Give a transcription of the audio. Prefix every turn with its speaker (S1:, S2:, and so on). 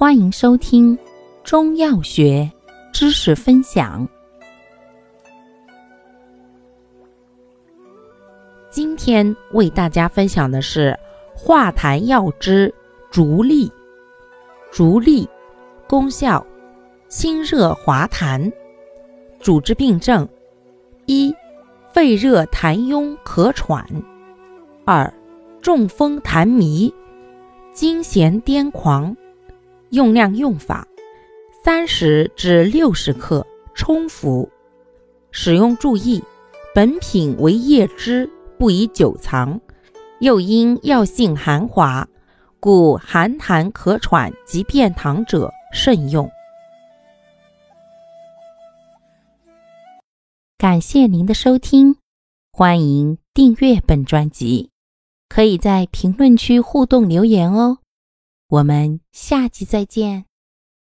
S1: 欢迎收听中药学知识分享。今天为大家分享的是化痰药之竹沥。竹沥功效：清热滑痰。主治病症：一、肺热痰壅咳喘；二、中风痰迷、惊痫癫狂。用量用法：三十至六十克冲服。使用注意：本品为叶汁。不宜久藏，又因药性寒滑，故寒痰咳喘及便溏者慎用。感谢您的收听，欢迎订阅本专辑，可以在评论区互动留言哦。我们下期再见。